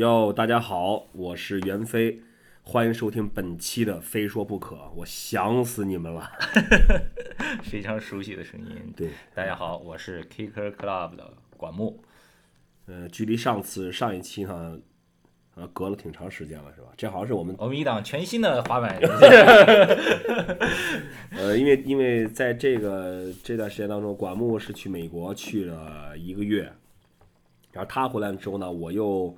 哟，大家好，我是袁飞，欢迎收听本期的《非说不可》，我想死你们了。非常熟悉的声音。对，大家好，我是 Kicker Club 的管木。呃，距离上次上一期呢，呃，隔了挺长时间了，是吧？这好像是我们我们一档全新的滑板。呃，因为因为在这个这段时间当中，管木是去美国去了一个月，然后他回来之后呢，我又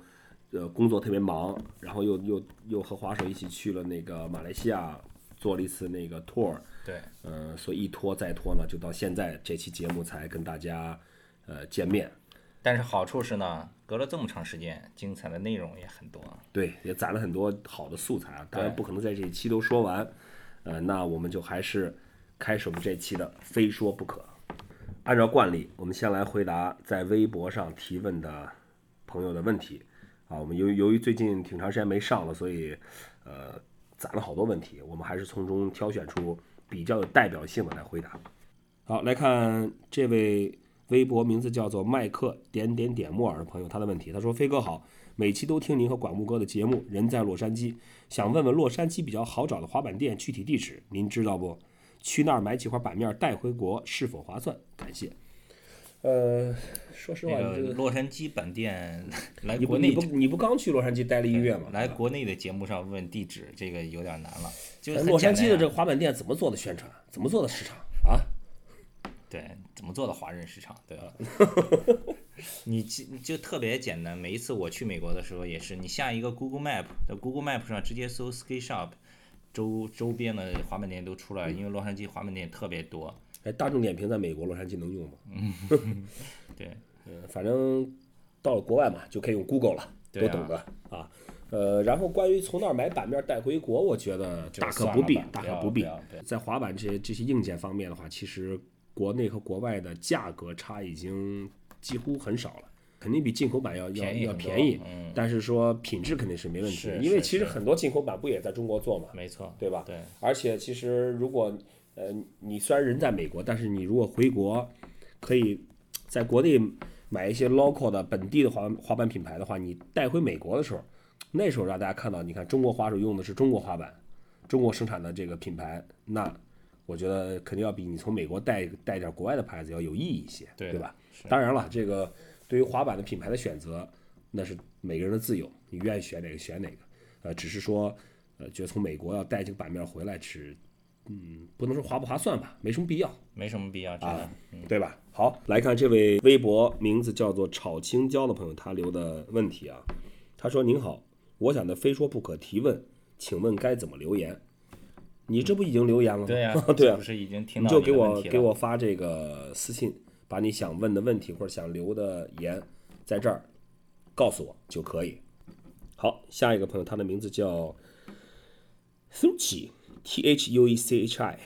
呃工作特别忙，然后又又又和滑手一起去了那个马来西亚做了一次那个 tour，对，呃，所以一拖再拖呢，就到现在这期节目才跟大家呃见面。但是好处是呢，隔了这么长时间，精彩的内容也很多。对，也攒了很多好的素材啊，当然不可能在这一期都说完。呃，那我们就还是开始我们这期的非说不可。按照惯例，我们先来回答在微博上提问的朋友的问题啊。我们由于由于最近挺长时间没上了，所以呃攒了好多问题，我们还是从中挑选出比较有代表性的来回答。好，来看这位微博名字叫做麦克点点点木耳的朋友，他的问题，他说：“飞哥好，每期都听您和管木哥的节目，人在洛杉矶，想问问洛杉矶比较好找的滑板店具体地址，您知道不？去那儿买几块板面带回国是否划算？感谢。”呃，说实话，这个洛杉矶本店 来国内你不你不刚去洛杉矶待了一个月吗？来国内的节目上问地址，这个有点难了。就是洛杉矶的这个滑板店怎么做的宣传？怎么做的市场啊？对怎么做的华人市场，对吧？你就你就特别简单，每一次我去美国的时候也是，你下一个 Google Map，在 Google Map 上直接搜 Skate Shop，周周边的滑板店都出来，因为洛杉矶滑板店特别多。哎，大众点评在美国洛杉矶能用吗？对，嗯，反正到了国外嘛，就可以用 Google 了，都懂的啊。呃，然后关于从那儿买板面带回国，我觉得大可不必大可不必对。在滑板这些这些硬件方面的话，其实国内和国外的价格差已经几乎很少了，肯定比进口版要要要便宜。嗯，但是说品质肯定是没问题，因为其实很多进口版不也在中国做嘛，没错，对吧？对，而且其实如果呃你虽然人在美国，但是你如果回国，可以在国内买一些 local 的本地的滑滑板品牌的话，你带回美国的时候，那时候让大家看到，你看中国滑手用的是中国滑板，中国生产的这个品牌，那我觉得肯定要比你从美国带带点国外的牌子要有意义一些，对对吧？当然了，这个对于滑板的品牌的选择，那是每个人的自由，你愿意选哪个选哪个。呃，只是说，呃，觉得从美国要带这个版面回来吃，嗯，不能说划不划算吧，没什么必要，没什么必要，真的。嗯，对吧？好，来看这位微博名字叫做炒青椒的朋友，他留的问题啊，他说：“您好，我想的非说不可提问，请问该怎么留言？你这不已经留言了吗？对呀、对啊不，是已经听你就给我给我发这个私信，把你想问的问题或者想留的言，在这儿告诉我就可以。好，下一个朋友，他的名字叫 Thuchi T H U E C H I，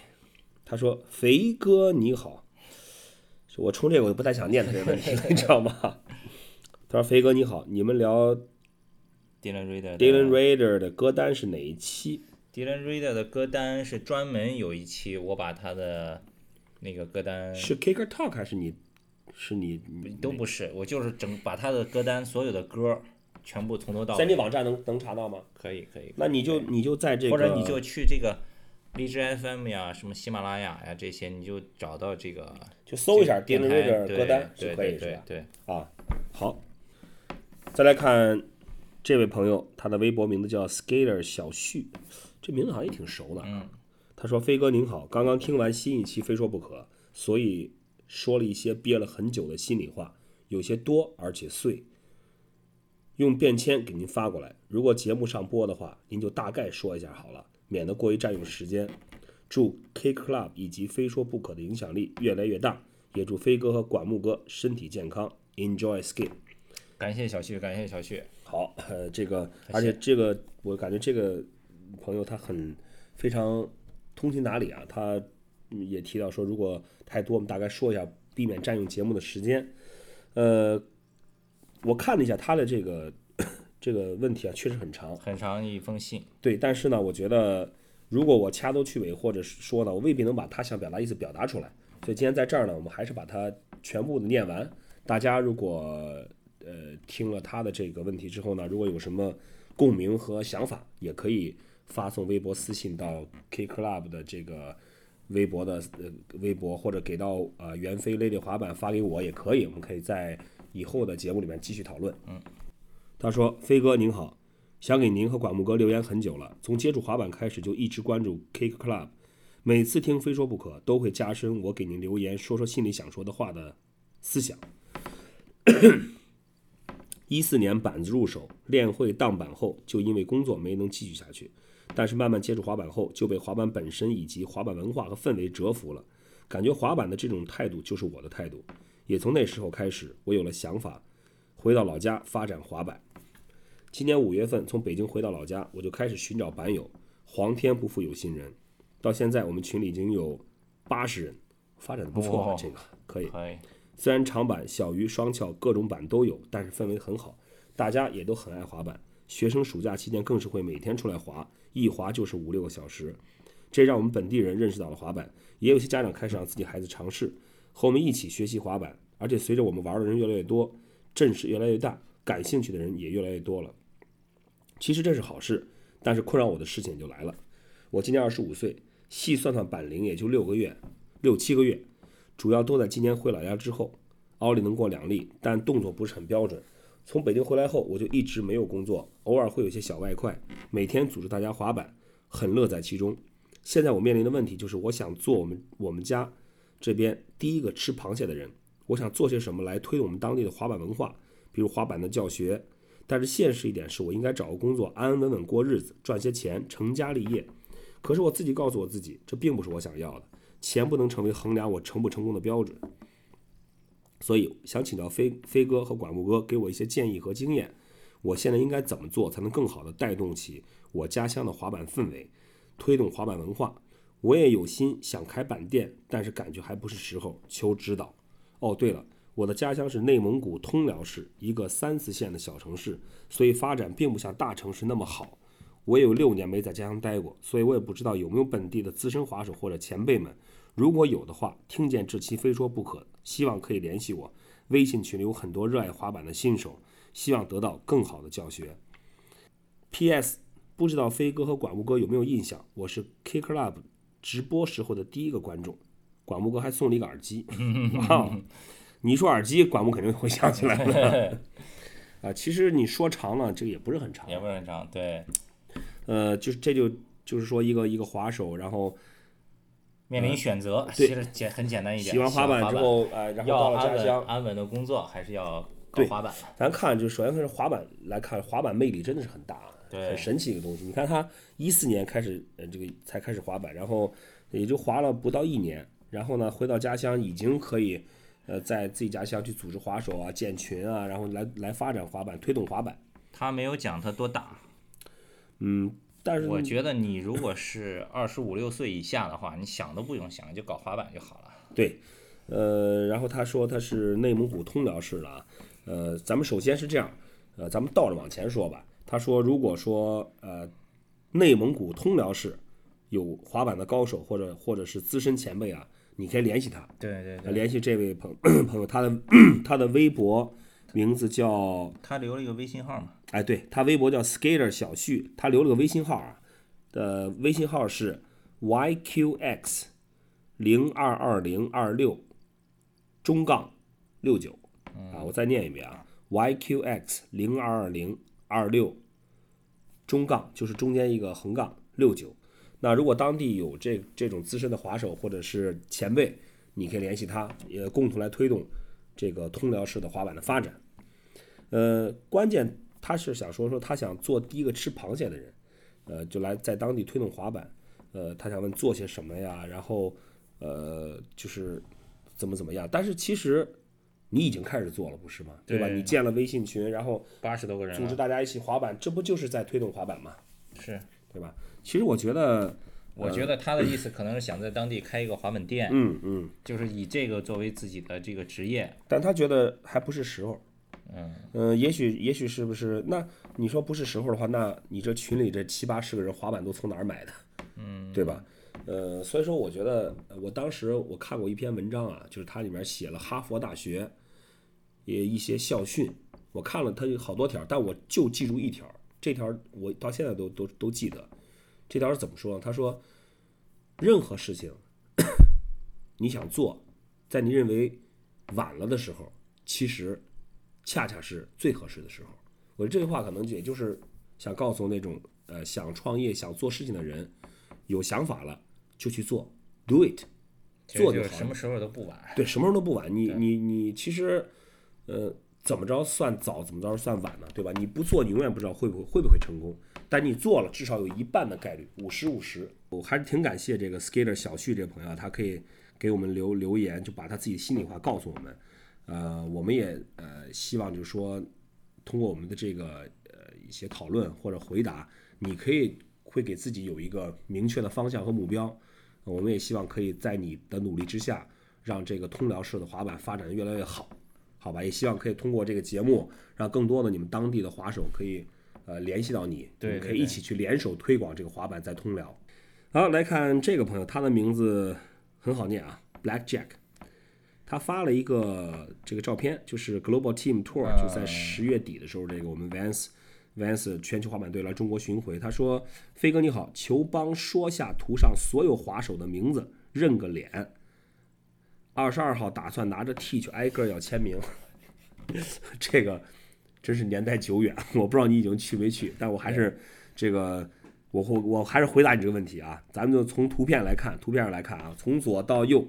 他说：“肥哥你好。”我冲这个我就不太想念他这个问题了，你知道吗？他说：“肥哥你好，你们聊 Dylan Reader Dylan Raider 的歌单是哪一期？Dylan Reader 的歌单是专门有一期，我把他的那个歌单是 Kicker Talk 还是你？是你都不是，我就是整把他的歌单所有的歌全部从头到尾。在你网站能能查到吗？可以可以，那你就你就在这个，或者你就去这个荔枝 FM 呀、什么喜马拉雅呀这些，你就找到这个就搜一下电台 Reader 歌单对就可以对是吧？对，啊，好，再来看这位朋友，他的微博名字叫 Skater 小旭，这名字好像也挺熟的。嗯，他说：“飞哥您好，刚刚听完新一期《非说不可》，所以说了一些憋了很久的心里话，有些多而且碎，用便签给您发过来。如果节目上播的话，您就大概说一下好了，免得过于占用时间。祝 K Club 以及《非说不可》的影响力越来越大，也祝飞哥和管木哥身体健康，Enjoy skate。感谢小旭，感谢小旭，好，呃，这个，而且这个，我感觉这个朋友他很非常通情达理啊，他嗯也提到说，如果太多，我们大概说一下，避免占用节目的时间。呃，我看了一下他的这个这个问题啊，确实很长，很长一封信，对，但是呢，我觉得如果我掐头去尾，或者是说呢，我未必能把他想表达意思表达出来。所以今天在这儿呢，我们还是把它全部的念完。大家如果呃听了他的这个问题之后呢，如果有什么共鸣和想法，也可以发送微博私信到 K Club 的这个微博的呃微博，或者给到呃袁飞 Lady 滑板发给我也可以，我们可以在以后的节目里面继续讨论。嗯，他说：“飞哥您好，想给您和管木哥留言很久了，从接触滑板开始就一直关注 K Club。”每次听非说不可，都会加深我给您留言说说心里想说的话的思想。一四年板子入手，练会荡板后，就因为工作没能继续下去。但是慢慢接触滑板后，就被滑板本身以及滑板文化和氛围折服了，感觉滑板的这种态度就是我的态度。也从那时候开始，我有了想法，回到老家发展滑板。今年五月份从北京回到老家，我就开始寻找板友。皇天不负有心人。到现在，我们群里已经有八十人，发展的不错，这个可以。虽然长板、小鱼、双翘各种板都有，但是氛围很好，大家也都很爱滑板。学生暑假期间更是会每天出来滑，一滑就是五六个小时。这让我们本地人认识到了滑板，也有些家长开始让自己孩子尝试，和我们一起学习滑板。而且随着我们玩的人越来越多，阵势越来越大，感兴趣的人也越来越多了。其实这是好事，但是困扰我的事情就来了。我今年二十五岁。细算算板龄也就六个月，六七个月，主要都在今年回老家之后。奥利能过两例，但动作不是很标准。从北京回来后，我就一直没有工作，偶尔会有些小外快，每天组织大家滑板，很乐在其中。现在我面临的问题就是，我想做我们我们家这边第一个吃螃蟹的人。我想做些什么来推动我们当地的滑板文化，比如滑板的教学。但是现实一点是，我应该找个工作，安安稳稳过日子，赚些钱，成家立业。可是我自己告诉我自己，这并不是我想要的，钱不能成为衡量我成不成功的标准。所以想请教飞飞哥和管木哥给我一些建议和经验，我现在应该怎么做才能更好的带动起我家乡的滑板氛围，推动滑板文化？我也有心想开板店，但是感觉还不是时候，求指导。哦，对了，我的家乡是内蒙古通辽市，一个三四线的小城市，所以发展并不像大城市那么好。我也有六年没在家乡待过，所以我也不知道有没有本地的资深滑手或者前辈们。如果有的话，听见这期非说不可，希望可以联系我。微信群里有很多热爱滑板的新手，希望得到更好的教学。P.S. 不知道飞哥和管木哥有没有印象？我是 K Club 直播时候的第一个观众。管木哥还送了一个耳机，哇！你一说耳机，管木肯定会想起来了。啊，其实你说长了，这个也不是很长，也不是很长，对。呃，就是这就就是说一个一个滑手，然后面临选择，其实简很简单一点。喜欢滑板之后，呃，然后到了家乡，安稳的工作还是要搞滑板。咱看，就首先是滑板来看，滑板魅力真的是很大，很神奇一个东西。你看他一四年开始，呃，这个才开始滑板，然后也就滑了不到一年，然后呢，回到家乡已经可以，呃，在自己家乡去组织滑手啊、建群啊，然后来来发展滑板，推动滑板。他没有讲他多大。嗯，但是我觉得你如果是二十五六岁以下的话，你想都不用想，就搞滑板就好了。对，呃，然后他说他是内蒙古通辽市的啊，呃，咱们首先是这样，呃，咱们倒着往前说吧。他说，如果说呃内蒙古通辽市有滑板的高手或者或者是资深前辈啊，你可以联系他。对对对，联系这位朋 朋友，他的他的微博。名字叫他留了一个微信号嘛？哎，对他微博叫 Skater 小旭，他留了个微信号啊，的微信号是 YQX 零二二零二六中杠六九啊，我再念一遍啊，YQX 零二二零二六中杠就是中间一个横杠六九。那如果当地有这这种资深的滑手或者是前辈，你可以联系他，也共同来推动这个通辽市的滑板的发展。呃，关键他是想说说他想做第一个吃螃蟹的人，呃，就来在当地推动滑板，呃，他想问做些什么呀？然后，呃，就是怎么怎么样？但是其实你已经开始做了，不是吗？对吧？你建了微信群，然后八十多个人组织大家一起滑板，这不就是在推动滑板吗？是对吧？其实我觉得，我觉得他的意思可能是想在当地开一个滑板店，嗯嗯，就是以这个作为自己的这个职业，但他觉得还不是时候。嗯嗯，也许也许是不是？那你说不是时候的话，那你这群里这七八十个人滑板都从哪儿买的？嗯，对吧？呃，所以说我觉得，我当时我看过一篇文章啊，就是它里面写了哈佛大学也一些校训，我我看了它有好多条，但我就记住一条，这条我到现在都都都记得。这条是怎么说呢？他说，任何事情 你想做，在你认为晚了的时候，其实恰恰是最合适的时候。我这句话可能也就是想告诉那种呃想创业、想做事情的人，有想法了就去做，do it，做就就是好什么时候都不晚。对，什么时候都不晚。你你你其实，呃，怎么着算早，怎么着算晚呢？对吧？你不做，你永远不知道会不会会不会成功。但你做了，至少有一半的概率，五十五十。我还是挺感谢这个 Skater 小旭这个朋友，他可以给我们留留言，就把他自己的心里话告诉我们。呃，我们也呃希望就是说，通过我们的这个呃一些讨论或者回答，你可以会给自己有一个明确的方向和目标。我们也希望可以在你的努力之下，让这个通辽市的滑板发展的越来越好，好吧？也希望可以通过这个节目，让更多的你们当地的滑手可以呃联系到你，对可以一起去联手推广这个滑板在通辽。好，来看这个朋友，他的名字很好念啊，Black Jack。他发了一个这个照片，就是 Global Team Tour，就在十月底的时候，这个我们 Vans Vans 全球滑板队来中国巡回。他说：“飞哥你好，求帮说下图上所有滑手的名字，认个脸。二十二号打算拿着 T 去挨个要签名，这个真是年代久远，我不知道你已经去没去，但我还是这个我会我还是回答你这个问题啊。咱们就从图片来看，图片上来看啊，从左到右。”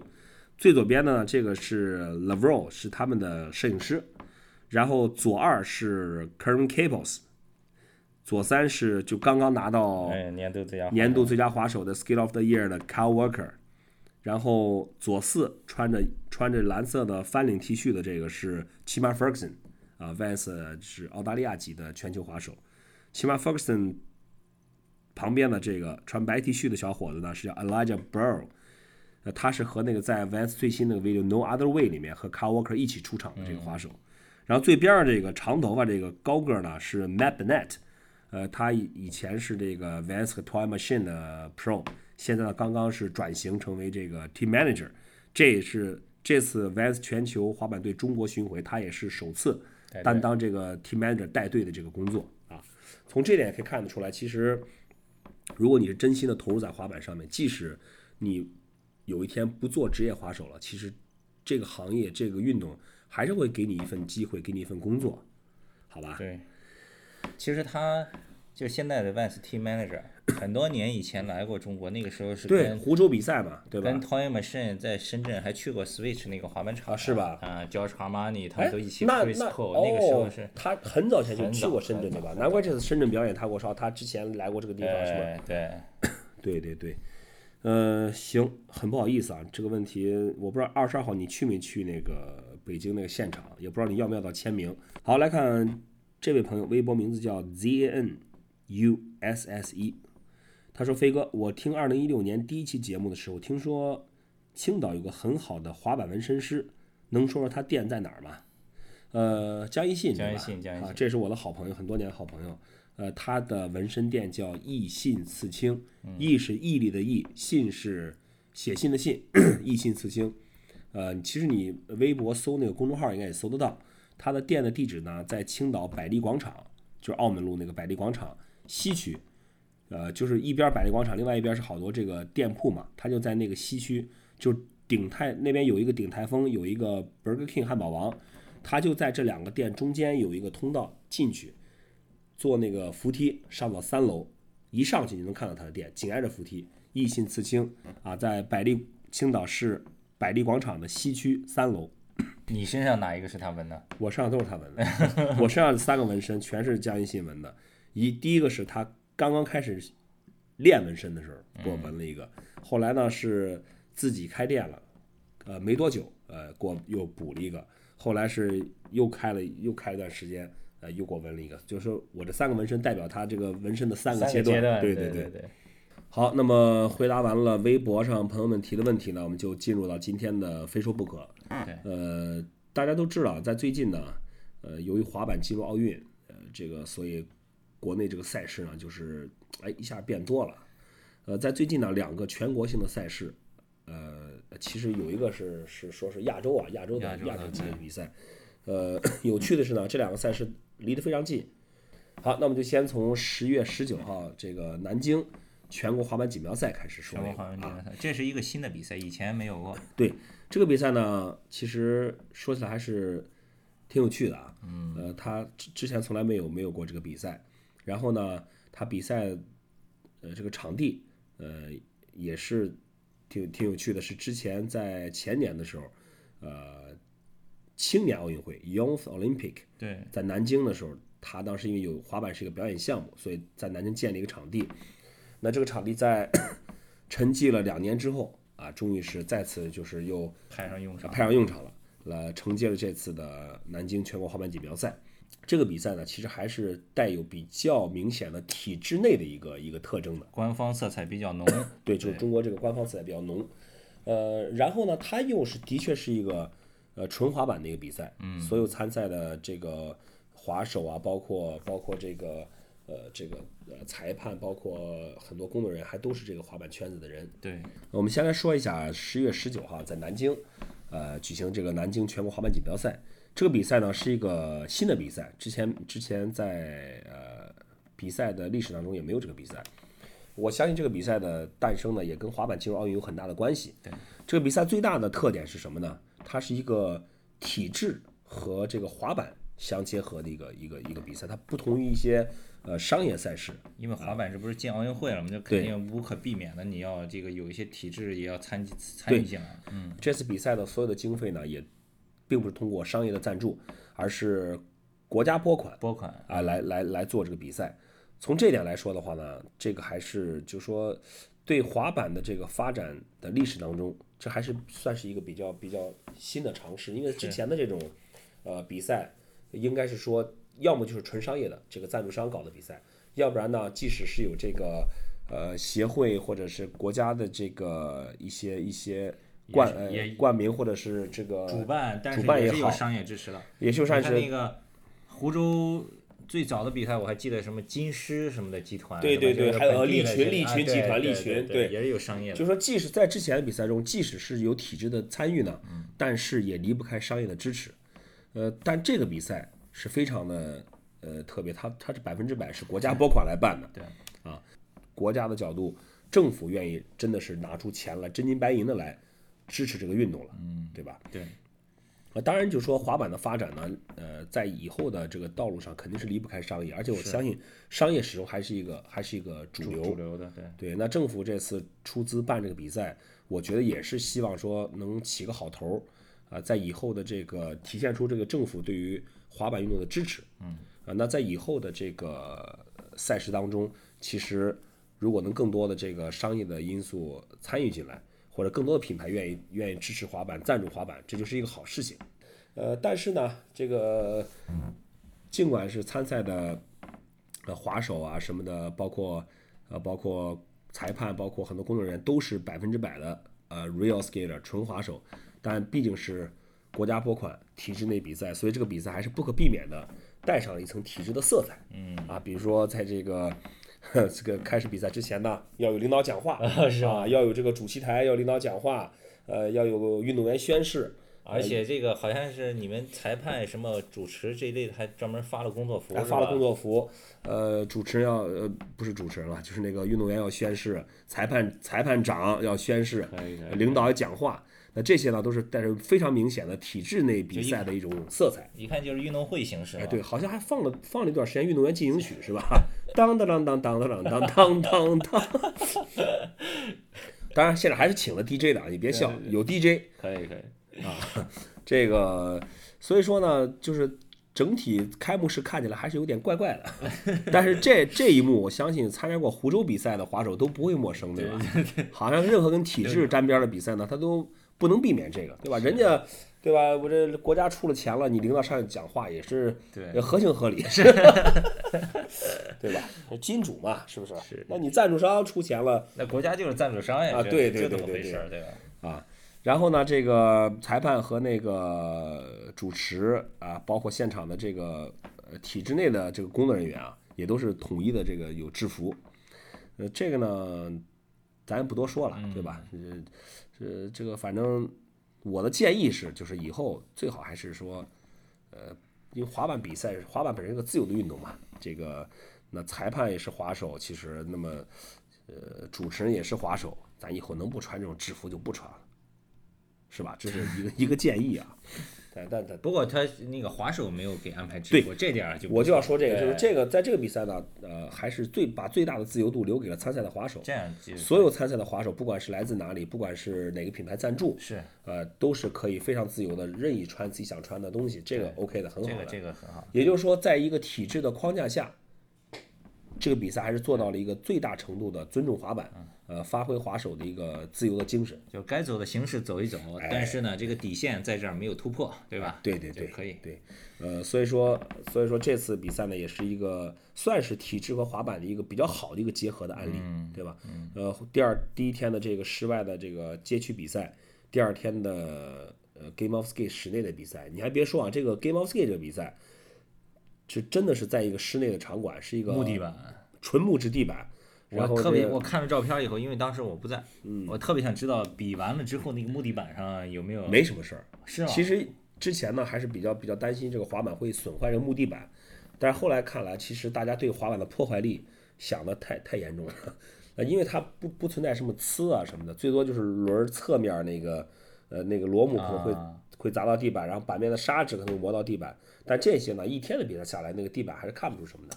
最左边呢，这个是 Lavro，是他们的摄影师，然后左二是 Karen Caples，左三是就刚刚拿到哎，年度最佳滑年度最佳滑手的 Skill of the Year 的 Kyle Walker，然后左四穿着穿着蓝色的翻领 T 恤的这个是 Chima Ferguson，啊，Vans 是澳大利亚籍的全球滑手，Chima Ferguson 旁边的这个穿白 T 恤的小伙子呢是叫 Elijah Burrow。呃，他是和那个在 Vans 最新那个 video No Other Way 里面和 Kyle Walker 一起出场的这个滑手。然后最边上这个长头发这个高个儿呢是 Matt Bennett，呃，他以以前是这个 Vans 和 Toy Machine 的 Pro，现在呢刚刚是转型成为这个 Team Manager。这也是这次 Vans 全球滑板队中国巡回，他也是首次担当这个 Team Manager 带队的这个工作啊。从这点也可以看得出来，其实如果你是真心的投入在滑板上面，即使你有一天不做职业滑手了，其实这个行业这个运动还是会给你一份机会，给你一份工作，好吧？对，其实他就现在的 Vans Team Manager，很多年以前来过中国，那个时候是对，跟湖州比赛嘛，对吧跟？Toy Machine 在深圳还去过 Switch 那个滑板场啊是吧啊，George Armani 他哎们都一起那那 Cole，那个时候哦是，他很早前就去过深圳对吧？难怪这次深圳表演他给我说，他之前来过这个地方是吧？对对，对对对，呃，行，很不好意思啊，这个问题我不知道二十二号你去没去那个北京那个现场，也不知道你要不要到签名。好，来看这位朋友，微博名字叫 Z A N U S S E，他说：“飞哥，我听二零一六年第一期节目的时候，听说青岛有个很好的滑板纹身师，能说说他店在哪儿吗？”呃，江一信，江一对吧啊，信江一信这是我的好朋友，很多年的好朋友。呃，他的纹身店叫易信刺青，易是毅力的毅，信是写信的信，易信刺青。呃，其实你微博搜那个公众号应该也搜得到。他的店的地址呢，在青岛百丽广场，就是澳门路那个百丽广场西区。呃，就是一边百丽广场，另外一边是好多这个店铺嘛。他就在那个西区，就鼎泰那边有一个鼎泰丰，有一个 Burger King 汉堡王，他就在这两个店中间有一个通道进去，坐那个扶梯上到三楼，一上去就能看到他的店，紧挨着扶梯。易信刺青啊，在百丽青岛市百丽广场的西区三楼。你身上哪一个是他纹的？我身上都是他纹的，我身上三个纹身全是江一信纹的。一第一个是他刚刚开始练纹身的时候给我纹了一个，后来呢是自己开店了，呃没多久，呃给我又补了一个，后来是又开了又开了一段时间，呃又给我纹了一个，就是说我这三个纹身代表他这个纹身的三个阶段，对对对。对，好，那么回答完了微博上朋友们提的问题呢，我们就进入到今天的非说不可。对。呃，大家都知道，在最近呢，呃，由于滑板进入奥运，呃，这个所以国内这个赛事呢，就是哎一下变多了。呃，在最近呢，两个全国性的赛事，呃，其实有一个是是说是亚洲啊，亚洲的亚洲级的比赛，呃，有趣的是呢，这两个赛事离得非常近。好，那我们就先从十月十九号这个南京全国滑板锦标赛开始说全国。滑板锦标赛，这是一个新的比赛，以前没有过。对这个比赛呢，其实说起来还是挺有趣的啊。嗯。呃，他之之前从来没有没有过这个比赛，然后呢，他比赛呃这个场地呃也是挺挺有趣的，是之前在前年的时候，呃，青年奥运会 Youth Olympic 对，在南京的时候，他当时因为有滑板是一个表演项目，所以在南京建了一个场地。那这个场地在 沉寂了两年之后啊，终于是再次就是又派上用场。派上用场了，来，承接了这次的南京全国滑板锦标赛。这个比赛呢，其实还是带有比较明显的体制内的一个一个特征的。官方色彩比较浓。对，就是中国这个官方色彩比较浓。呃，然后呢，它又是的确是一个呃纯滑板的一个比赛，嗯，所有参赛的这个滑手啊，包括包括这个呃这个呃裁判，包括很多工作人员，还都是这个滑板圈子的人。对，我们先来说一下十月十九号在南京，呃，举行这个南京全国滑板锦标赛。这个比赛呢是一个新的比赛，之前之前在呃比赛的历史当中也没有这个比赛。我相信这个比赛的诞生呢，也跟滑板进入奥运有很大的关系。对，这个比赛最大的特点是什么呢？它是一个体制和这个滑板相结合的一个一个一个比赛，它不同于一些呃商业赛事。因为滑板这不是进奥运会了嘛？就肯定无可避免的，你要这个有一些体制也要参参与进来。嗯，这次比赛的所有的经费呢，也并不是通过商业的赞助，而是国家拨款拨款啊来来来做这个比赛。从这点来说的话呢，这个还是就说对滑板的这个发展的历史当中，这还是算是一个比较比较新的尝试。因为之前的这种呃比赛，应该是说要么就是纯商业的这个赞助商搞的比赛，要不然呢，即使是有这个呃协会或者是国家的这个一些一些冠呃也冠名或者是这个主办，但是也是有商业支持的。也就算你看那是个湖州最早的比赛，我还记得什么金狮什么的集团，对对对还有利群利群集团利群对对也是有商业的。就说即使在之前的比赛中，即使是有体制的参与呢，但是也离不开商业的支持。呃，但这个比赛是非常的呃特别，它它是百分之百是国家拨款来办的，对啊，国家的角度，政府愿意真的是拿出钱来，真金白银的来支持这个运动了，嗯，对吧？对，啊，当然就说滑板的发展呢，呃，在以后的这个道路上肯定是离不开商业，而且我相信商业始终还是一个还是一个主流，主流的对。对，那政府这次出资办这个比赛，我觉得也是希望说能起个好头儿，啊，在以后的这个体现出这个政府对于滑板运动的支持，嗯，啊，那在以后的这个赛事当中，其实如果能更多的这个商业的因素参与进来，或者更多的品牌愿意愿意支持滑板、赞助滑板，这就是一个好事情。呃，但是呢，这个尽管是参赛的呃滑手啊什么的，包括呃包括裁判，包括很多工作人员都是百分之百的呃 real skater 纯滑手，但毕竟是国家拨款体制内比赛，所以这个比赛还是不可避免的带上了一层体制的色彩。嗯啊，比如说在这个。这个开始比赛之前呢，要有领导讲话 是吧啊，要有这个主席台，要领导讲话，呃，要有运动员宣誓，而且这个好像是你们裁判什么主持这一类的，还专门发了工作服，还发了工作服，呃，主持人要呃不是主持人了，就是那个运动员要宣誓，裁判裁判长要宣誓领导要讲话，那这些呢都是带着非常明显的体制内比赛的一种色彩。一看就是运动会形式。哎，对，，好像还放了放了一段时间运动员进行曲 是吧？当当当当当当当当当当。当然，现在还是请了 DJ 的啊，你别笑，有 DJ。可以可以啊。这个，所以说呢，就是整体开幕式看起来还是有点怪怪的，但是这这一幕，我相信参加过湖州比赛的滑手都不会陌生，对吧？好像任何跟体制沾边的比赛呢，他都不能避免这个，对吧？人家，对吧？我这国家出了钱了，你领导上去讲话也是对合情合理，对吧？金主嘛，是不是？是那你赞助商出钱了，那国家就是赞助商呀，啊对对对对对这么回事儿，对吧？啊，然后呢，这个裁判和那个主持啊，包括现场的这个呃体制内的这个工作人员啊，也都是统一的这个有制服。呃，这个呢，咱也不多说了，对吧？这这这个反正我的建议是，就是以后最好还是说，呃，因为滑板比赛，滑板本身是个自由的运动嘛，这个那裁判也是滑手，其实那么呃主持人也是滑手，咱以后能不穿这种制服就不穿了，是吧？这是一个一个建议啊。但但但不过他那个滑手没有给安排制对我，这点儿就我就要说这个，就是这个在这个比赛呢，呃，还是最把最大的自由度留给了参赛的滑手。这样就所有参赛的滑手，不管是来自哪里，不管是哪个品牌赞助，是呃，都是可以非常自由的任意穿自己想穿的东西，这个 OK 的，很好的。这个这个很好。也就是说，在一个体制的框架下，这个比赛还是做到了一个最大程度的尊重滑板，嗯呃，发挥滑手的一个自由的精神。就该走的形式走一走，但是呢，这个底线在这儿没有突破，对吧？哎对对对，可以。对，呃，所以说，所以说这次比赛呢，也是一个算是体制和滑板的一个比较好的一个结合的案例，嗯对吧？呃，第二第一天的这个室外的这个街区比赛，第二天的呃 Game of Skate 室内的比赛，你还别说啊，这个 Game of Skate 这个比赛，是真的是在一个室内的场馆，是一个木地板，纯木质地板，然后我特别我看了照片以后，因为当时我不在，嗯我特别想知道比完了之后那个木地板上有没有没什么事儿。是吗？其实之前呢，还是比较比较担心这个滑板会损坏这个木地板，但是后来看来，其实大家对滑板的破坏力想的太太严重了，呃，因为它不不存在什么呲啊什么的，最多就是轮儿侧面那个呃那个螺母可能会、啊会砸到地板，然后板面的砂纸可能会磨到地板，但这些呢，一天的比赛下来，那个地板还是看不出什么的，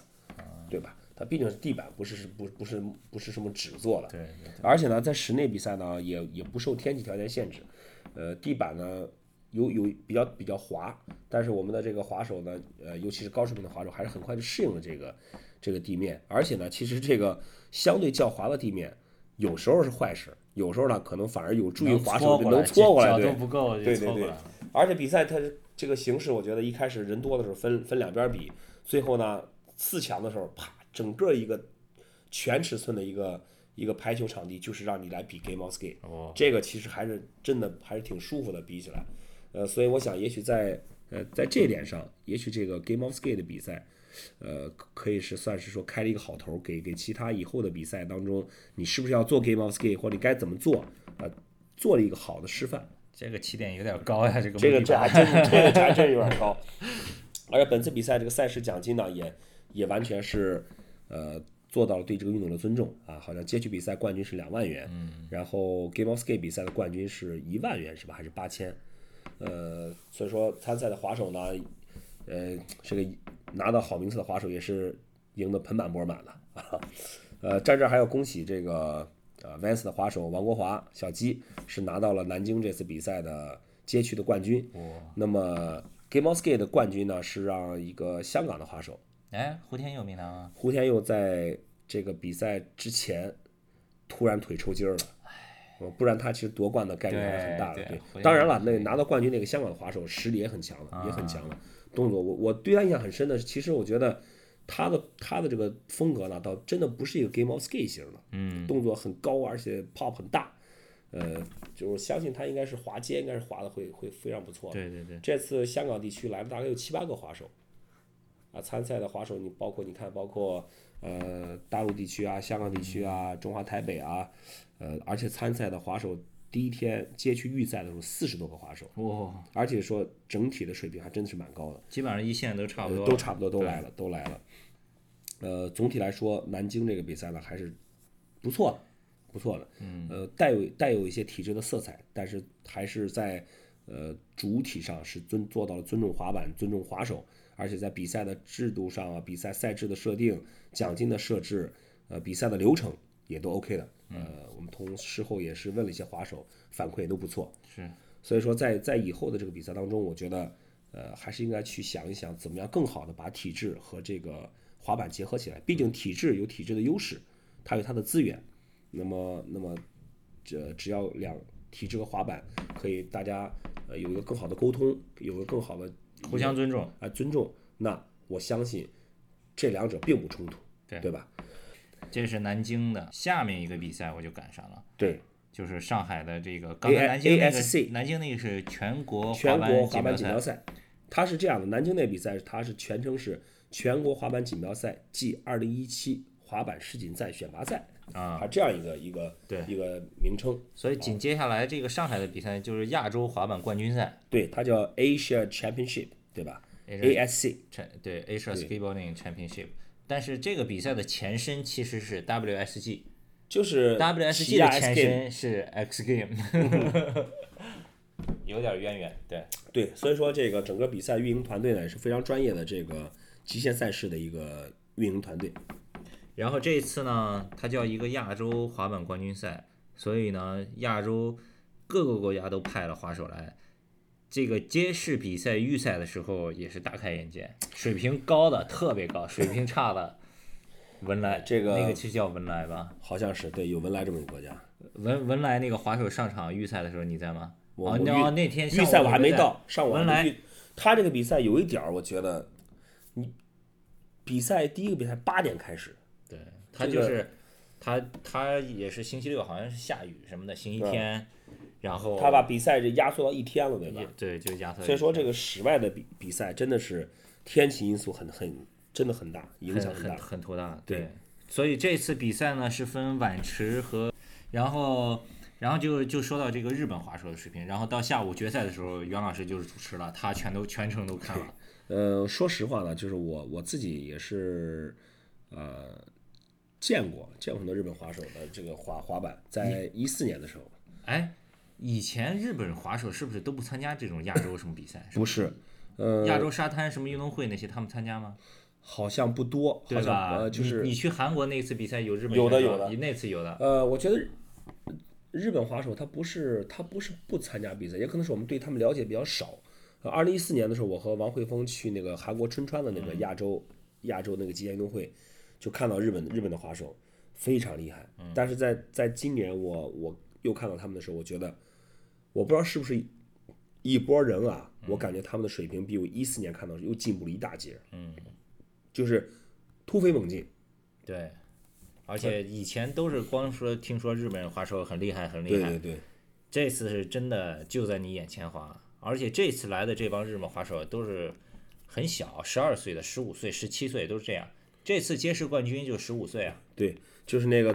对吧？它毕竟是地板，不是是不不是不是什么纸做的，对对而且呢，在室内比赛呢，也也不受天气条件限制，呃，地板呢有有比较比较滑，但是我们的这个滑手呢，呃，尤其是高水平的滑手，还是很快就适应了这个这个地面，而且呢，其实这个相对较滑的地面，有时候是坏事，有时候呢，可能反而有助于滑手能搓过来对不够就对对对。而且比赛它这个形式，我觉得一开始人多的时候分分两边比，最后呢四强的时候，啪，整个一个全尺寸的一个一个排球场地，就是让你来比 game of skate。哦，这个其实还是真的还是挺舒服的，比起来，呃，所以我想也许在呃在这点上，也许这个 game of skate 的比赛。呃，可可以是算是说开了一个好头，给给其他以后的比赛当中，你是不是要做 game of skate，或者你该怎么做，呃，做了一个好的示范。这个起点有点高呀，这个这个这还真是这个还真 有点高。而且本次比赛这个赛事奖金呢，也也完全是呃做到了对这个运动的尊重啊。好像街区比赛冠军是两万元，然后 Game of Skate 比赛的冠军是一万元是吧？还是八千？呃，所以说参赛的滑手呢，呃，这个拿到好名次的滑手也是赢得盆满钵满了啊。呃，在这儿还要恭喜这个呃 Vans 的滑手王国华小鸡是拿到了南京这次比赛的街区的冠军。那么 Game of Skate 的冠军呢是让一个香港的滑手哎，胡天佑没拿吗？胡天佑在这个比赛之前突然腿抽筋儿了。呃不然他其实夺冠的概率还是很大的。对当然了，那拿到冠军那个香港的滑手实力也很强了，也很强了。动作我我对他印象很深的是，其实我觉得他的他的这个风格呢，倒真的不是一个 Game of Skate 型的，嗯，动作很高，而且 pop 很大。呃，就是相信他应该是滑街，应该是滑的会会非常不错的。对对对，这次香港地区来了大概有七八个滑手，啊，参赛的滑手你包括你看，包括呃大陆地区啊、香港地区啊、中华台北啊，呃，而且参赛的滑手第一天街区预赛的时候四十多个滑手，哇，而且说整体的水平还真的是蛮高的，基本上一线都差不多，呃都差不多都来了，都来了。呃，总体来说，南京这个比赛呢还是不错的，不错的。嗯，呃，带有带有一些体制的色彩，但是还是在呃主体上是尊做到了尊重滑板、尊重滑手，而且在比赛的制度上啊，比赛赛制的设定、奖金的设置，呃，比赛的流程也都 OK 的。呃，我们同事后也是问了一些滑手，反馈也都不错。是，所以说在在以后的这个比赛当中，我觉得呃还是应该去想一想，怎么样更好的把体质和这个滑板结合起来。毕竟体质有体质的优势，它有它的资源。那么那么这只要两体质和滑板可以大家呃有一个更好的沟通，有个更好的互相尊重，啊尊重，那我相信这两者并不冲突，对对吧？这是南京的，下面一个比赛我就赶上了。对，就是上海的这个，刚才南京那 ASC 个，南京那个是全国全板国滑板锦锦标赛，它是这样的，南京那比赛它是全称是全国滑板锦标赛暨二零一七滑板世锦赛选拔赛啊。它这样一个一个对。一个名称，所以紧接下来这个上海的比赛就是亚洲滑板冠军赛。对，它叫 Asia Championship，对吧？ASC，对 Asia Skateboarding Championship，但是这个比赛的前身其实是 WSG，就是 WSG 的前身是 X Game，有点渊源，对。对，所以说这个整个比赛运营团队呢也是非常专业的这个极限赛事的一个运营团队。然后这一次呢，它叫一个亚洲滑板冠军赛，所以呢，亚洲各个国家都派了滑手来。这个街市比赛预赛的时候也是大开眼界，水平高的特别高，水平差的 文莱，这个那个其实叫文莱吧？好像是对，有文莱这么个国家。文文莱那个滑手上场预赛的时候你在吗？哦，我我那那天预赛我还没到，上午文莱。他这个比赛有一点儿，我觉得，你比赛第一个比赛八点开始，对他这个就是他他也是星期六好像是下雨什么的，星期天，然后他把比赛这压缩到一天了，对吧？对就压缩，所以说这个室外的比比赛真的是天气因素很很真的很大，影响很大。很拖大，对。所以这次比赛呢是分晚池和，然后然后就就说到这个日本滑手的水平，然后到下午决赛的时候，袁老师就是主持了，他全都全程都看了，呃，说实话呢，就是我我自己也是，呃，见过见过很多日本滑手的这个滑滑板，在一四年的时候，哎，以前日本滑手是不是都不参加这种亚洲什么比赛？不是，呃，亚洲沙滩什么运动会那些他们参加吗？好像不多，好像对吧？呃就是你你去韩国那次比赛有日本有的有的你那次有的，呃，我觉得日日本滑手他不是他不是不参加比赛，也可能是我们对他们了解比较少。呃，二零一四年的时候，我和王慧峰去那个韩国春川的那个亚洲、亚洲那个极限运动会，就看到日本日本的滑手非常厉害。但是在在今年我我又看到他们的时候，我觉得我不知道是不是一波人啊，我感觉他们的水平比我一四年看到又进步了一大截。嗯，就是突飞猛进。对。而且以前都是光说听说日本人滑手很厉害很厉害，对对对。这次是真的就在你眼前滑，而且这次来的这帮日本滑手都是很小，十二岁的、十五岁、十七岁都是这样。这次街市冠军就十五岁啊！对，就是那个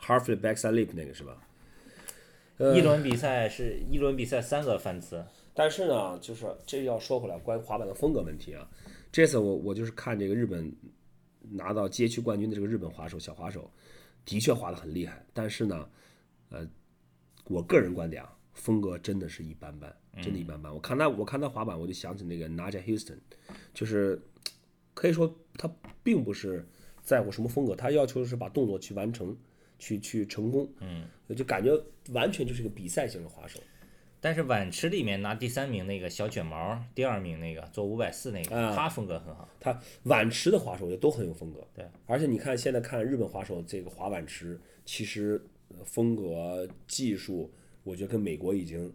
flip backside leap 那个是吧？一轮比赛是一轮比赛三个翻次，但是呢，就是这要说回来，关于滑板的风格问题啊。这次我我就是看这个日本拿到街区冠军的这个日本滑手小滑手，的确滑得很厉害，但是呢，呃，我个人观点啊，风格真的是一般般，真的一般般。我看他我看他滑板，我就想起那个 Naja Houston，就是可以说他并不是在乎什么风格，他要求是把动作去完成，去去成功，嗯，就感觉完全就是个比赛型的滑手。但是碗池里面拿第三名那个小卷毛，第二名那个做五百四那个，啊他风格很好。他碗池的滑手我觉得都很有风格，对，而且你看现在看日本滑手这个滑碗池，其实呃风格技术，我觉得跟美国已经，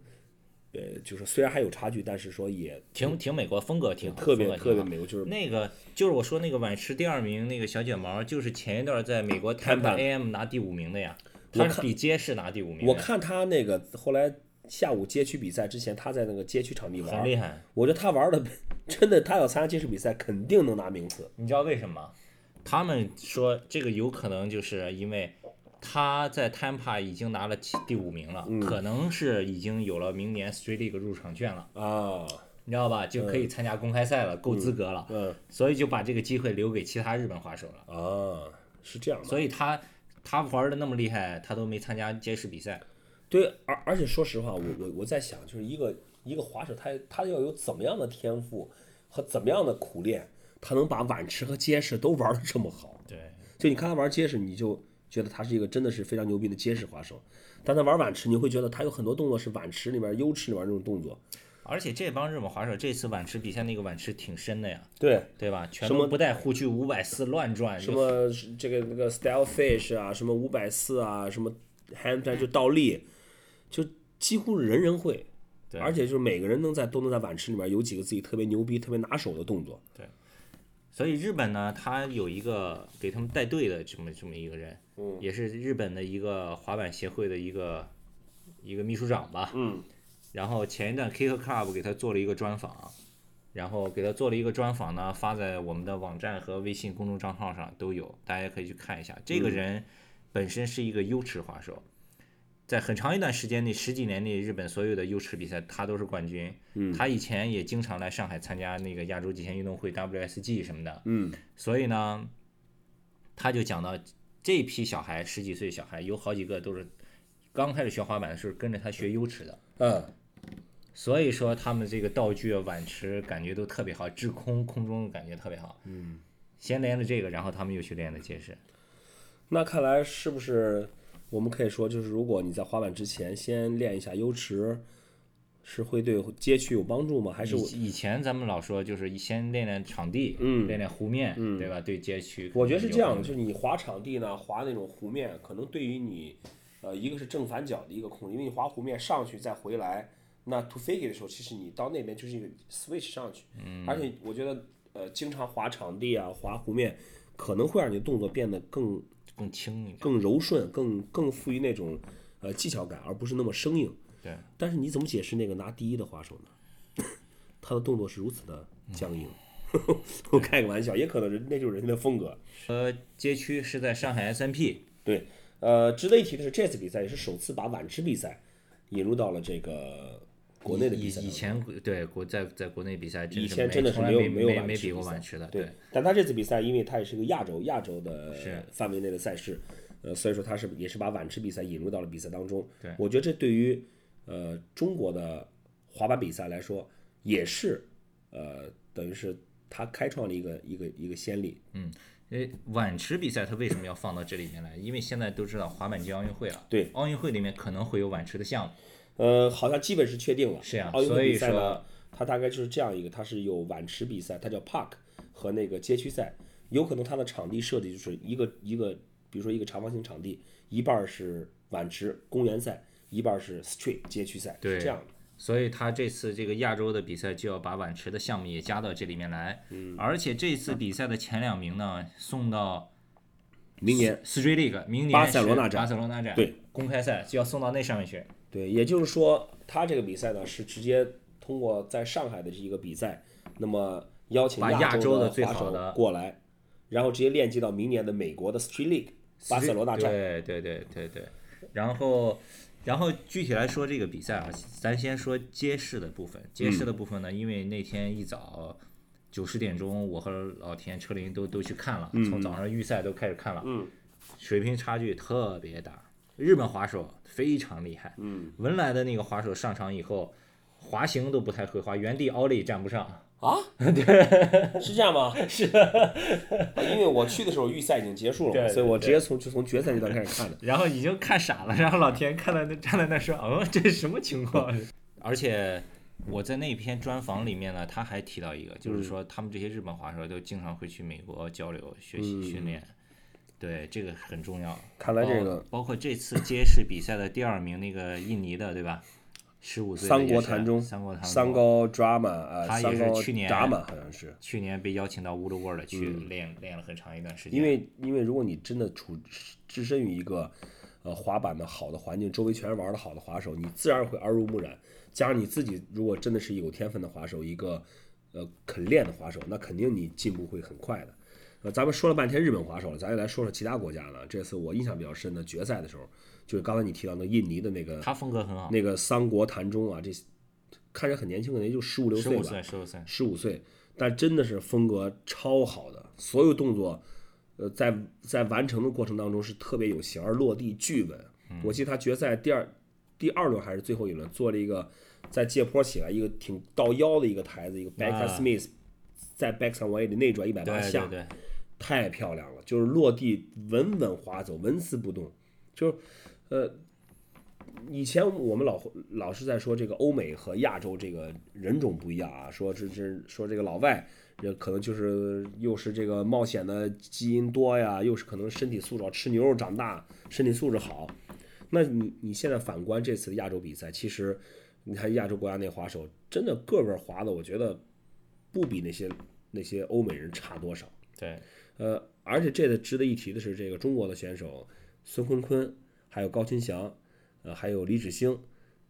呃，就是虽然还有差距，但是说也挺挺美国风格挺好，特别特别美国，就是那个就是我说那个碗池第二名那个小卷毛，就是前一段在美国 Tampa AM 拿第五名的呀，他是比街市拿第五名的。我看他那个后来下午街区比赛之前，他在那个街区场地玩很，厉害，我觉得他玩的真的，他要参加街区比赛肯定能拿名次。你知道为什么？他们说这个有可能就是因为他在 Tampa 已经拿了第第五名了，可能是已经有了明年 Street League 入场券了，啊，你知道吧？就可以参加公开赛了，够资格了，嗯所以就把这个机会留给其他日本滑手了。啊，是这样的。所以他他玩的那么厉害，他都没参加街市比赛。对，而而且说实话，我我我在想，就是一个一个滑手他，他要有怎么样的天赋和怎么样的苦练，他能把碗池和街式都玩的这么好。对，就你看他玩街式，你就觉得他是一个真的是非常牛逼的结实滑手，但他玩碗池，你会觉得他有很多动作是碗池里面优池里面那种动作。而且这帮日本滑手这次碗池比赛那个碗池挺深的呀，对，对吧？全都不带护具，五百四乱转，什么这个那个 style fish 啊，什么五百四啊，什么 handstand 就倒立，就几乎人人会。对而且就是每个人能在都能在碗池里面有几个自己特别牛逼、特别拿手的动作。对所以日本呢，他有一个给他们带队的这么这么一个人，嗯也是日本的一个滑板协会的一个一个秘书长吧。嗯。然后前一段 Kick Club 给他做了一个专访，然后给他做了一个专访呢，发在我们的网站和微信公众账号上都有，大家可以去看一下。这个人本身是一个优池滑手，在很长一段时间内，十几年内，日本所有的优池比赛他都是冠军。嗯，他以前也经常来上海参加那个亚洲极限运动会 WSG 什么的。嗯，所以呢，他就讲到这批小孩，十几岁小孩有好几个都是刚开始学滑板的时候跟着他学优池的。嗯，所以说他们这个道具啊、碗池感觉都特别好，滞空空中感觉特别好。嗯，先练的这个，然后他们又去练的街式。那看来是不是我们可以说，就是如果你在滑板之前先练一下优池，是会对街区有帮助吗？还是我以以前咱们老说就是先练练场地，嗯练练湖面，对吧？对街区，我觉得是这样的，就是你滑场地呢，滑那种湖面，可能对于你，呃，一个是正反脚的一个控制，因为你滑湖面上去再回来，那 to figure 的时候，其实你到那边就是一个 switch 上去，嗯，而且我觉得，呃，经常滑场地啊，滑湖面，可能会让你的动作变得更更轻一点。更柔顺，更更富于那种呃技巧感，而不是那么生硬。对，但是你怎么解释那个拿第一的滑手呢？他的动作是如此的僵硬。我开个玩笑，也可能人那就是人家的风格。呃，街区是在上海 SMP，对，呃，值得一提的是，这次比赛也是首次把晚池比赛引入到了这个国内的比赛。以以前对国在在国内比赛以前真的是没没有没有没没比过晚池的，对，但他这次比赛，因为他也是个亚洲亚洲的范围内的赛事，呃，所以说他是也是把晚池比赛引入到了比赛当中。对我觉得这对于呃中国的滑板比赛来说，也是呃等于是他开创了一个一个一个先例。嗯，诶，碗池比赛它为什么要放到这里面来？因为现在都知道滑板进奥运会了，对，奥运会里面可能会有碗池的项目，呃，好像基本是确定了。是呀奥运所以会比赛呢说，它大概就是这样一个，它是有碗池比赛，它叫 Park 和那个街区赛，有可能它的场地设计就是一个一个，比如说一个长方形场地，一半儿是碗池公园赛，一半是 Street 街区赛，对是这样的。所以他这次这个亚洲的比赛就要把碗池的项目也加到这里面来，嗯，而且这次比赛的前两名呢送到明年 Street League，明年巴塞罗那是站巴塞罗那站对公开赛就要送到那上面去，对，也就是说，他这个比赛呢是直接通过在上海的这一个比赛，那么邀请把亚洲的最好的过来，然后直接链接到明年的美国的 Street League 巴塞罗那站。对对对对对，然后然后具体来说这个比赛啊，咱先说街市的部分。街市的部分呢，因为那天一早九十点钟，我和老田、车林都都去看了，从早上预赛都开始看了，嗯水平差距特别大。日本滑手非常厉害，嗯文莱的那个滑手上场以后，滑行都不太会滑，原地奥利站不上。啊，对，是这样吗？是，因为我去的时候预赛已经结束了所以我直接从就从决赛阶段开始看的。然后已经看傻了，然后老田看到那站在那说：“哦，这是什么情况？”而且我在那篇专访里面呢，他还提到一个，就是说他们这些日本滑手都经常会去美国交流、学习、训练，对这个很重要。看来这包个包括这次街式比赛的第二名那个印尼的，对吧？十五岁三国坛中，三国坛中三高 drama 啊，他也三高是去年 drama 好像是。去年被邀请到 Woodward 去练、练了很长一段时间，因为因为如果你真的处置身于一个呃滑板的好的环境，周围全是玩的好的滑手，你自然会耳濡目染。加上你自己如果真的是有天分的滑手，一个呃肯练的滑手，那肯定你进步会很快的。呃，咱们说了半天日本滑手了，咱也来说说其他国家的。这次我印象比较深的决赛的时候，就是刚才你提到那印尼的那个他风格很好，那个桑国坛中啊，这看着很年轻，可能也就十五六岁吧，十五岁，十五岁，十五岁，但真的是风格超好的，所有动作，呃，在在完成的过程当中是特别有型，而落地巨稳。我记得他决赛第二第二轮还是最后一轮做了一个在借坡起来一个挺到腰的一个台子，一个 back 啊 Smith，在 back 上180内转一百八对下对，对。太漂亮了，就是落地稳稳滑走，纹丝不动。就是，呃，以前我们老老是在说这个欧美和亚洲这个人种不一样啊，说这这说这个老外，这可能就是又是这个冒险的基因多呀，又是可能身体素质吃牛肉长大，身体素质好。那你你现在反观这次亚洲比赛，其实你看亚洲国家那滑手，真的个个滑的，我觉得不比那些那些欧美人差多少。对，呃，而且这个值得一提的是，这个中国的选手孙坤坤，还有高群祥，呃，还有李芷星，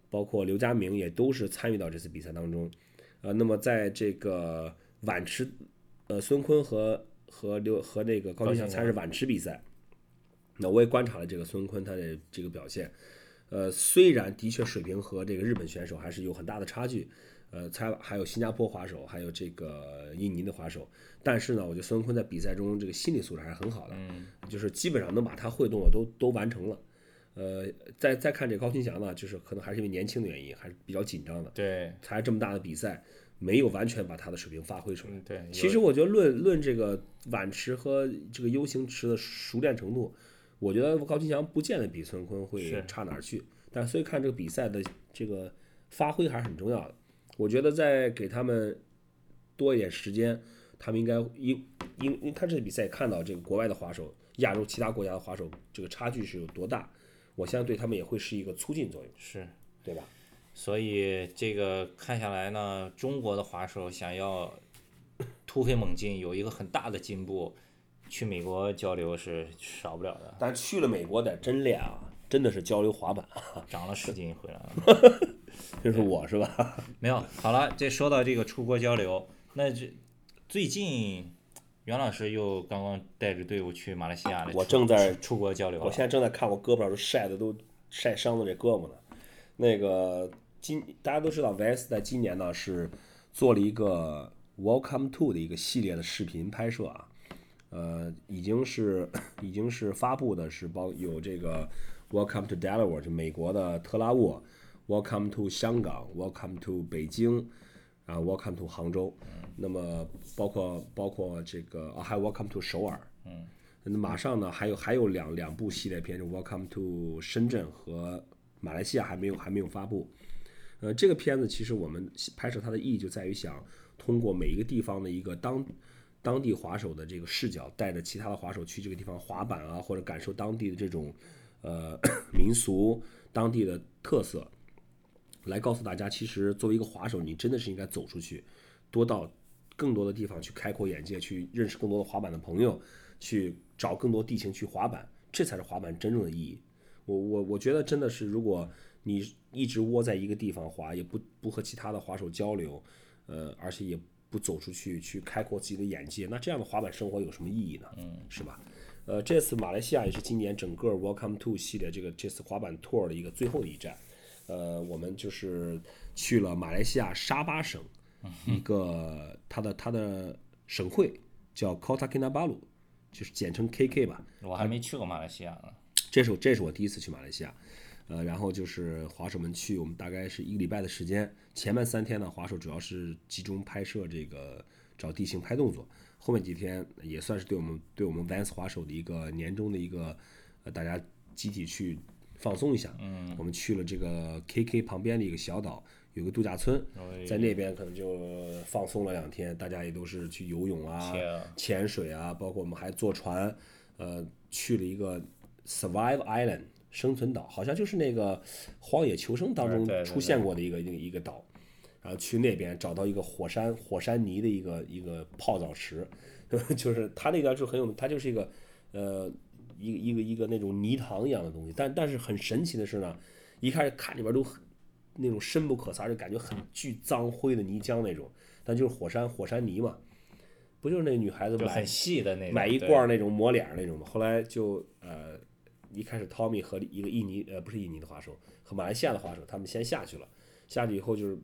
包括刘佳明也都是参与到这次比赛当中。呃，那么在这个晚池，呃，孙坤和和刘和那个高群祥参是晚池比赛。那我也观察了这个孙坤他的这个表现，呃，虽然的确水平和这个日本选手还是有很大的差距，呃，才还有新加坡滑手，还有这个印尼的滑手，但是呢，我觉得孙文坤在比赛中这个心理素质还是很好的，就是基本上能把他会动的都都完成了。呃，再再看这高勤祥呢，就是可能还是因为年轻的原因，还是比较紧张的，对，才这么大的比赛，没有完全把他的水平发挥出来。嗯对，其实我觉得论论这个碗池和这个 U 型池的熟练程度，我觉得高勤祥不见得比孙坤会差哪儿去。但所以看这个比赛的这个发挥还是很重要的。我觉得再给他们多一点时间，他们应该因因因为看这个比赛看到这个国外的滑手，亚洲其他国家的滑手这个差距是有多大，我相信对他们也会是一个促进作用，是。对吧？所以这个看下来呢，中国的滑手想要突飞猛进，有一个很大的进步，去美国交流是少不了的。但去了美国得真练啊，真的是交流滑板，长了十斤回来了。这是我是吧？没有，好了，这说到这个出国交流，那这最近袁老师又刚刚带着队伍去马来西亚了，我正在出国交流我现在正在看我胳膊上都晒的都晒伤的这胳膊呢。那个今大家都知道，VS 在今年呢是做了一个 Welcome to 的一个系列的视频拍摄啊，呃，已经是 已经是发布的是包有这个 Welcome to Delaware，就美国的特拉沃，Welcome to 香港，Welcome to 北京，啊，Welcome to 杭州，那么包括包括这个啊，还有 Welcome to 首尔，嗯。那马上呢，还有还有两两部系列片，就《Welcome to 深圳》和马来西亚还没有还没有发布。呃，这个片子其实我们拍摄它的意义就在于想通过每一个地方的一个当当地滑手的这个视角，带着其他的滑手去这个地方滑板啊，或者感受当地的这种呃 民俗、当地的特色，来告诉大家，其实作为一个滑手，你真的是应该走出去，多到更多的地方去开阔眼界，去认识更多的滑板的朋友，去找更多地形去滑板，这才是滑板真正的意义。我我我觉得真的是，如果你一直窝在一个地方滑，也不不和其他的滑手交流，呃，而且也不走出去去开阔自己的眼界，那这样的滑板生活有什么意义呢？嗯，是吧？呃，这次马来西亚也是今年整个 Welcome to 系列这个这次滑板 tour 的一个最后的一站。呃，我们就是去了马来西亚沙巴省 一个它的它的省会叫 Kota Kinabalu，就是简称 KK 吧。我还没去过马来西亚呢。这是我这是我第一次去马来西亚，呃，然后就是滑手们去，我们大概是一个礼拜的时间。前面三天呢，滑手主要是集中拍摄这个找地形、拍动作，后面几天也算是对我们对我们 Vans 滑手的一个年终的一个呃大家集体去放松一下。嗯，我们去了这个 KK 旁边的一个小岛，有个度假村，在那边可能就放松了两天，大家也都是去游泳啊、潜水啊，包括我们还坐船，呃，去了一个 Survive Island 生存岛，好像就是那个《荒野求生》当中出现过的一个一个一个岛，然后去那边找到一个火山火山泥的一个一个泡澡池，就是它那边就很有，它就是一个呃一个一个一个那种泥塘一样的东西，但但是很神奇的是呢，一开始看里边都很那种深不可测，就感觉很巨脏灰的泥浆那种，但就是火山火山泥嘛，不就是那女孩子买就很细的那种。买一罐那种抹脸儿那种嘛。后来就呃，一开始 Tommy 和一个印尼呃不是印尼的滑手和马来西亚的滑手，他们先下去了。下去以后就是，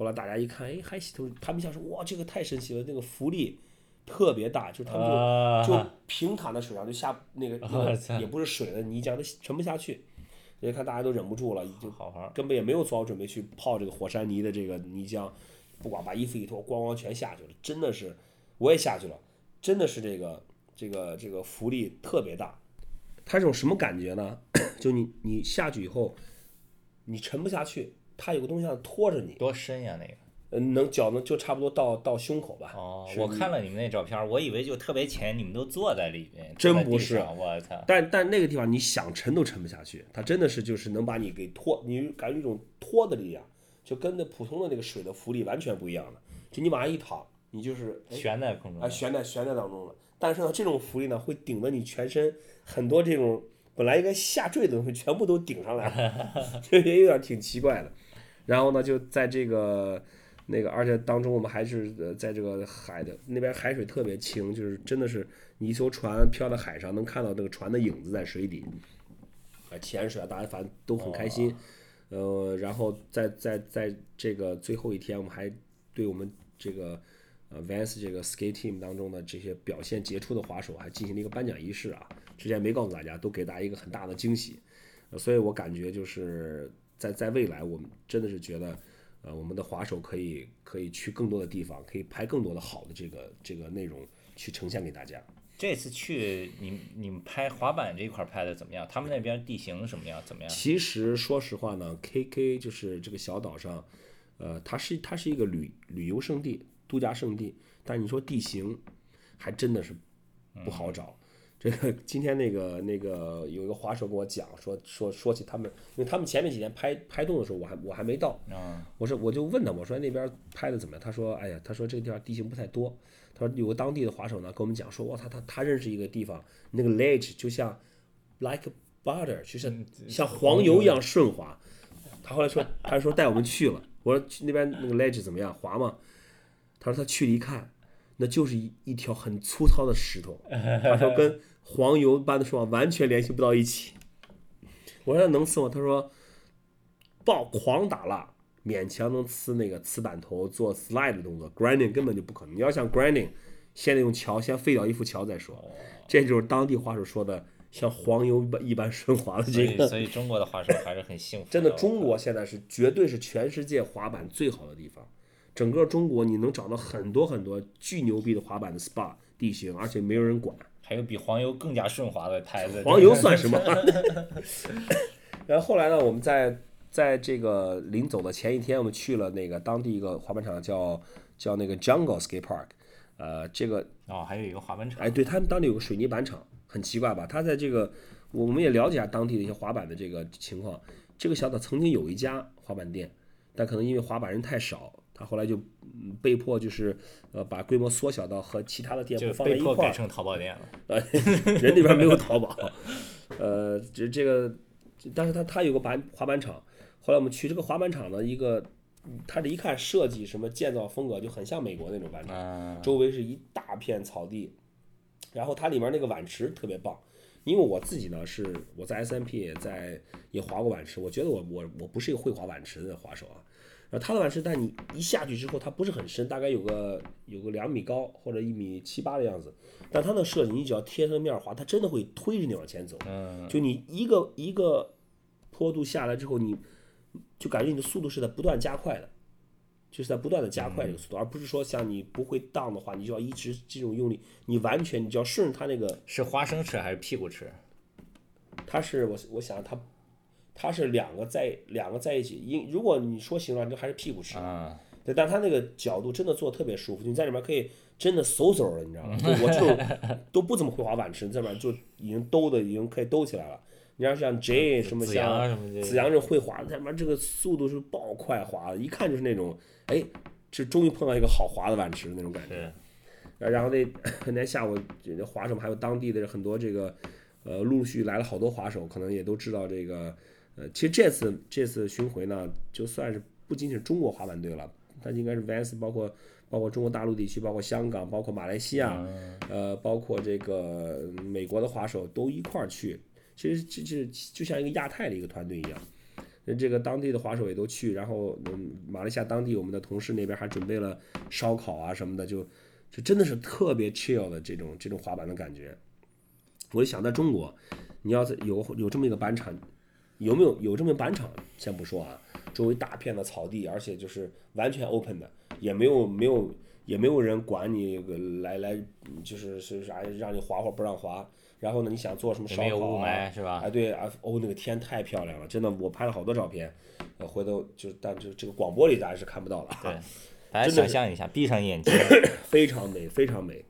后来大家一看，哎，还行，他们想说哇，这个太神奇了，那个浮力特别大，就是他们就、啊就平躺在水上就下那个那个也不是水的泥浆，它沉不下去。所以看大家都忍不住了，就好玩。根本也没有做好准备去泡这个火山泥的这个泥浆，不管把衣服一脱，咣咣全下去了，真的是，我也下去了，真的是这个这个这个浮力特别大。它这种什么感觉呢？就你你下去以后，你沉不下去，它有个东西像拖着你，多深呀那个？呃，能脚能就差不多到到胸口吧。哦，我看了你们那照片，我以为就特别浅，你们都坐在里面。真不是我操！但但那个地方你想沉都沉不下去，它真的是就是能把你给拖，你感觉一种拖的力量，就跟那普通的那个水的浮力完全不一样了。就你往上一躺，你就是哎悬在空中啊，。悬在悬在当中了。但是呢，这种浮力呢，会顶着你全身很多这种本来应该下坠的东西，全部都顶上来了，这也有点挺奇怪的。然后呢，就在这个那个，而且当中我们还是呃，在这个海的那边海水特别清，就是真的是你一艘船漂在海上，能看到那个船的影子在水底。啊潜水啊，大家反正都很开心。呃，然后在在在这个最后一天，我们还对我们这个呃 Vans 这个 skate team 当中的这些表现杰出的滑手还进行了一个颁奖仪式啊，之前没告诉大家，都给大家一个很大的惊喜。呃，所以我感觉就是在在未来，我们真的是觉得，呃，我们的滑手可以可以去更多的地方，可以拍更多的好的这个这个内容去呈现给大家。这次去你你们拍滑板这一块拍的怎么样？他们那边地形什么样？怎么样？其实说实话呢，KK 就是这个小岛上，呃，它是它是一个旅旅游胜地、度假胜地，但你说地形，还真的是不好找。这个今天那个那个有一个滑手跟我讲说说说起他们，因为他们前面几天拍拍动的时候，我还我还没到，我说我就问他，我说那边拍的怎么样？他说，哎呀，他说这个地方地形不太多。他说有个当地的滑手呢，跟我们讲说，哇，他他他认识一个地方，那个 ledge 就像 like butter，就像像黄油一样顺滑。他后来说，他说带我们去了。我说去那边那个 ledge 怎么样，滑吗？他说他去了一看，那就是一一条很粗糙的石头。他说跟黄油般的顺滑完全联系不到一起。我说能呲吗？他说爆狂打蜡。勉强能呲那个呲板头做 slide 的动作，grinding 根本就不可能。你要想 grinding，先得用桥先废掉一副桥再说。这就是当地话术说的像黄油一般顺滑的这个。所以中国的滑手还是很幸福。真的，中国现在是绝对是全世界滑板最好的地方。整个中国你能找到很多很多巨牛逼的滑板的 spa 地形，而且没有人管。还有比黄油更加顺滑的牌子。黄油算什么？然后后来呢，我们在。在这个临走的前一天，我们去了那个当地一个滑板场，叫叫那个 Jungle Skate Park，呃，这个哦，还有一个滑板场，哎，对他们当地有个水泥板厂，很奇怪吧？他在这个，我们也了解下当地的一些滑板的这个情况。这个小岛曾经有一家滑板店，但可能因为滑板人太少，他后来就被迫就是呃把规模缩小到和其他的店铺放在一块儿，改成淘宝店了。呃，人那边没有淘宝，呃，这这个，但是他他有个板滑板厂。后来我们去这个滑板场的，一个，它这一看设计什么建造风格就很像美国那种板场，周围是一大片草地，然后它里面那个碗池特别棒，因为我自己呢是我在 S M P 也在也滑过碗池，我觉得我我我不是一个会滑碗池的滑手啊，然后它的碗是，但你一下去之后它不是很深，大概有个有个两米高或者一米七八的样子，但它的设计你只要贴着面滑，它真的会推着你往前走，就你一个一个坡度下来之后你。就感觉你的速度是在不断加快的，就是在不断的加快这个速度，而不是说像你不会荡的话，你就要一直这种用力，你完全你就要顺着它那个。是花生吃还是屁股吃？它是我我想它，它是两个在两个在一起，因如果你说形状，就还是屁股吃啊。对，但他那个角度真的做的特别舒服，你在里面可以真的嗖嗖的，你知道吗？就我这种都不怎么会滑板池，在里面就已经兜的已经可以兜起来了。你要像 J 什么像子阳这会滑，他妈这个速度是爆快滑的，一看就是那种，哎，这终于碰到一个好滑的板池那种感觉。然后那 那天下午这滑手还有当地的很多这个，呃，陆续来了好多滑手，可能也都知道这个，呃，其实这次这次巡回呢，就算是不仅仅是中国滑板队了，它应该是 Vans 包括包括中国大陆地区，包括香港，包括马来西亚，呃，包括这个美国的滑手都一块儿去。其实这这就像一个亚太的一个团队一样，那这个当地的滑手也都去，然后嗯，马来西亚当地我们的同事那边还准备了烧烤啊什么的，就就真的是特别 chill 的这种这种滑板的感觉。我就想在中国，你要是有有这么一个板场，有没有有这么板场先不说啊，周围大片的草地，而且就是完全 open 的，也没有没有也没有人管你来来就是是啥让你滑或不让滑。然后呢？你想做什么烧烤啊？是吧？哎，对啊，哦，那个天太漂亮了，真的，我拍了好多照片，呃，回头就但就这个广播里大家是看不到了。对，大家想象一下，闭上眼睛，非常美，非常美。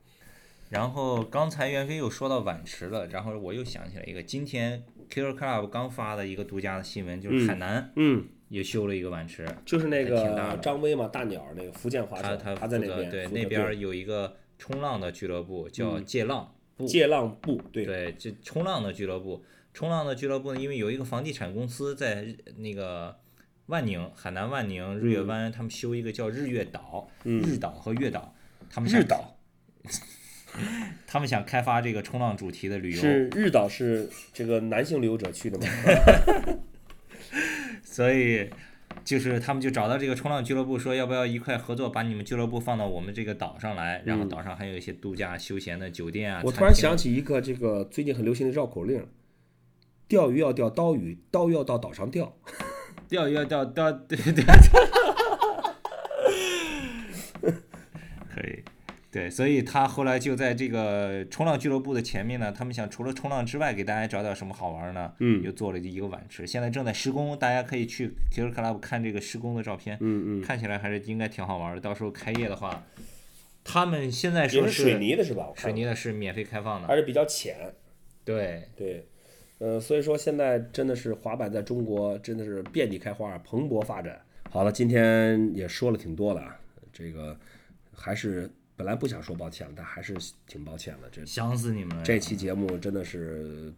然后刚才袁飞又说到碗池了，然后我又想起来一个，今天 Killer Club 刚发的一个独家的新闻，就是海南，嗯，也修了一个碗池，就是那个张威嘛，大鸟那个福建华侨，他他在那边，对，那边有一个冲浪的俱乐部叫界浪。界浪部对对，这冲浪的俱乐部，冲浪的俱乐部呢，因为有一个房地产公司在那个万宁，海南万宁日月湾，他们修一个叫日月岛，日岛和月岛，他们日岛，他们想开发这个冲浪主题的旅游，是日岛是这个男性旅游者去的吗？所以就是他们就找到这个冲浪俱乐部，说要不要一块合作，把你们俱乐部放到我们这个岛上来，然后岛上还有一些度假休闲的酒店啊。嗯我突然想起一个这个最近很流行的绕口令：钓鱼要钓刀鱼，刀鱼要到岛上钓。钓鱼要钓钓，对对，可以，对，所以他后来就在这个冲浪俱乐部的前面呢，他们想除了冲浪之外，给大家找点什么好玩呢？嗯又做了一个碗池，现在正在施工，大家可以去 Killer Club 看这个施工的照片，嗯嗯，看起来还是应该挺好玩的。到时候开业的话，他们现在说是水泥的是吧？水泥的是免费开放的，而且比较浅。对，对，呃，所以说现在真的是滑板在中国真的是遍地开花，蓬勃发展。好了，今天也说了挺多的啊，这个还是本来不想说抱歉了，但还是挺抱歉的。这想死你们了。这期节目真的是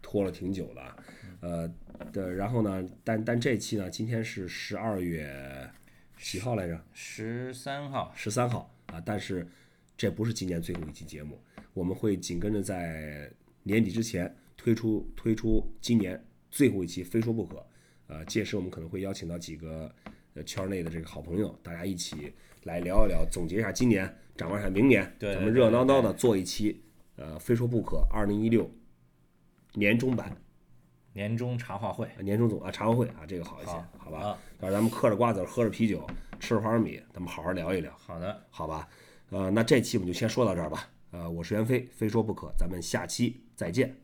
拖了挺久的啊，呃的，然后呢，但但这期呢，今天是十二月几号来着？十三号，十三号啊，但是这不是今年最后一期节目，我们会紧跟着在年底之前推出推出今年最后一期《非说不可》。呃，届时我们可能会邀请到几个呃圈内的这个好朋友，大家一起来聊一聊，总结一下今年，展望一下明年，对咱们热热闹闹的做一期呃《非说不可》二零一六年终版、年终茶话会，呃年终总啊茶话会啊，这个好一些，好好吧？啊到时候咱们嗑着瓜子儿，喝着啤酒，吃着花生米，咱们好好聊一聊。好的，好吧，呃，那这期我们就先说到这儿吧。呃，我是袁飞，非说不可，咱们下期再见。